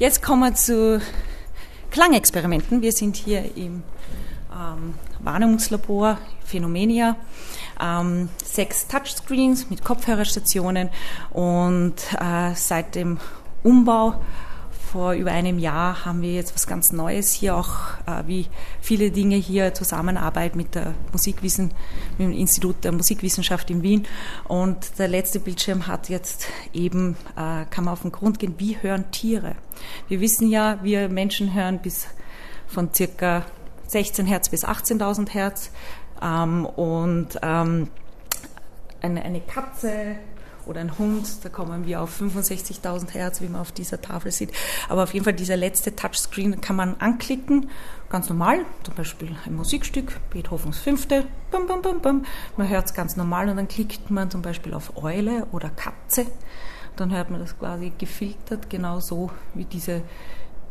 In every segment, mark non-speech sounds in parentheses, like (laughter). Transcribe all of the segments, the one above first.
Jetzt kommen wir zu Klangexperimenten. Wir sind hier im ähm, Wahrnehmungslabor Phänomenia. Ähm, sechs Touchscreens mit Kopfhörerstationen und äh, seit dem Umbau vor über einem Jahr haben wir jetzt was ganz Neues hier, auch äh, wie viele Dinge hier Zusammenarbeit mit der Musikwissen, mit dem Institut der Musikwissenschaft in Wien. Und der letzte Bildschirm hat jetzt eben, äh, kann man auf den Grund gehen, wie hören Tiere. Wir wissen ja, wir Menschen hören bis von circa 16 Hertz bis 18.000 Hertz. Ähm, und ähm, eine, eine Katze oder ein Hund, da kommen wir auf 65.000 Hertz, wie man auf dieser Tafel sieht. Aber auf jeden Fall dieser letzte Touchscreen kann man anklicken, ganz normal, zum Beispiel ein Musikstück, Beethovens Fünfte, bum, bum, bum, bum. man hört es ganz normal und dann klickt man zum Beispiel auf Eule oder Katze, dann hört man das quasi gefiltert, genau so wie diese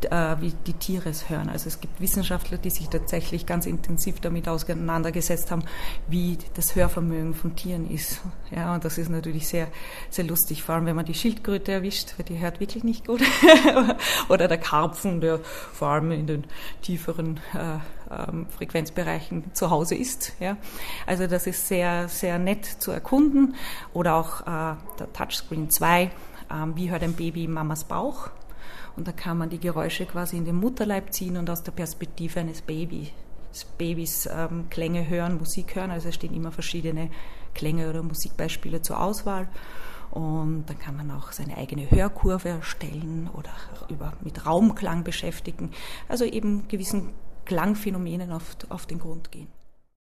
wie die Tiere es hören. Also es gibt Wissenschaftler, die sich tatsächlich ganz intensiv damit auseinandergesetzt haben, wie das Hörvermögen von Tieren ist. Ja, und das ist natürlich sehr, sehr lustig, vor allem wenn man die Schildkröte erwischt, weil die hört wirklich nicht gut. (laughs) Oder der Karpfen, der vor allem in den tieferen äh, ähm, Frequenzbereichen zu Hause ist. Ja. Also das ist sehr, sehr nett zu erkunden. Oder auch äh, der Touchscreen 2, äh, wie hört ein Baby Mamas Bauch? Und da kann man die Geräusche quasi in den Mutterleib ziehen und aus der Perspektive eines Babys, Babys ähm, Klänge hören, Musik hören. Also es stehen immer verschiedene Klänge oder Musikbeispiele zur Auswahl. Und dann kann man auch seine eigene Hörkurve erstellen oder über, mit Raumklang beschäftigen. Also eben gewissen Klangphänomenen auf, auf den Grund gehen.